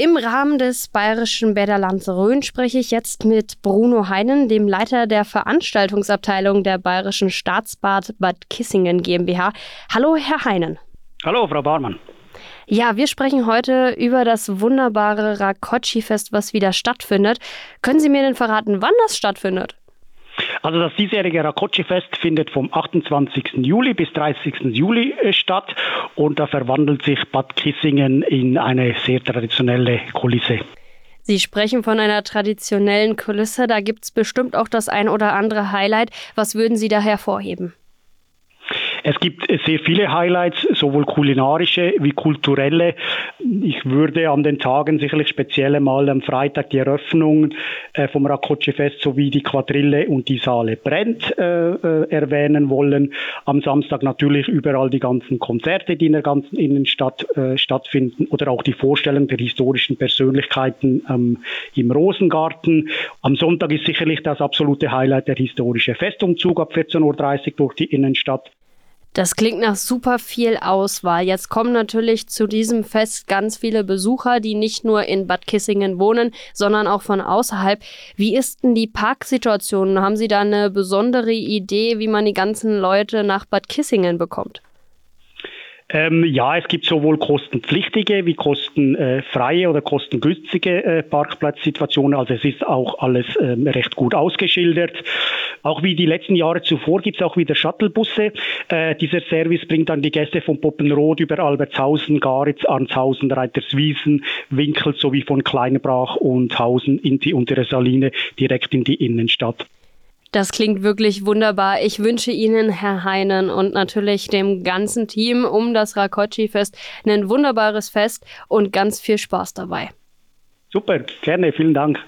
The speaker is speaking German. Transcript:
Im Rahmen des Bayerischen Bäderlands Rhön spreche ich jetzt mit Bruno Heinen, dem Leiter der Veranstaltungsabteilung der Bayerischen Staatsbad Bad Kissingen GmbH. Hallo, Herr Heinen. Hallo, Frau Barmann. Ja, wir sprechen heute über das wunderbare Rakoczy-Fest, was wieder stattfindet. Können Sie mir denn verraten, wann das stattfindet? Also das diesjährige Rakoczy-Fest findet vom 28. Juli bis 30. Juli äh, statt und da verwandelt sich Bad Kissingen in eine sehr traditionelle Kulisse. Sie sprechen von einer traditionellen Kulisse, da gibt es bestimmt auch das ein oder andere Highlight. Was würden Sie da hervorheben? Es gibt sehr viele Highlights, sowohl kulinarische wie kulturelle. Ich würde an den Tagen sicherlich speziell mal am Freitag die Eröffnung äh, vom Rakoczy-Fest sowie die Quadrille und die Saale brennt äh, äh, erwähnen wollen. Am Samstag natürlich überall die ganzen Konzerte, die in der ganzen Innenstadt äh, stattfinden oder auch die Vorstellung der historischen Persönlichkeiten ähm, im Rosengarten. Am Sonntag ist sicherlich das absolute Highlight der historische Festumzug ab 14.30 Uhr durch die Innenstadt. Das klingt nach super viel Auswahl. Jetzt kommen natürlich zu diesem Fest ganz viele Besucher, die nicht nur in Bad Kissingen wohnen, sondern auch von außerhalb. Wie ist denn die Parksituation? Haben Sie da eine besondere Idee, wie man die ganzen Leute nach Bad Kissingen bekommt? Ähm, ja, es gibt sowohl kostenpflichtige wie kostenfreie oder kostengünstige äh, Parkplatzsituationen. Also es ist auch alles ähm, recht gut ausgeschildert. Auch wie die letzten Jahre zuvor gibt es auch wieder Shuttlebusse. Äh, dieser Service bringt dann die Gäste von Poppenrot über Albertshausen, Garitz, Arnshausen, Reiterswiesen, Winkel sowie von Kleinbrach und Hausen in die untere Saline direkt in die Innenstadt. Das klingt wirklich wunderbar. Ich wünsche Ihnen, Herr Heinen, und natürlich dem ganzen Team um das Rakoczy-Fest ein wunderbares Fest und ganz viel Spaß dabei. Super, gerne, vielen Dank.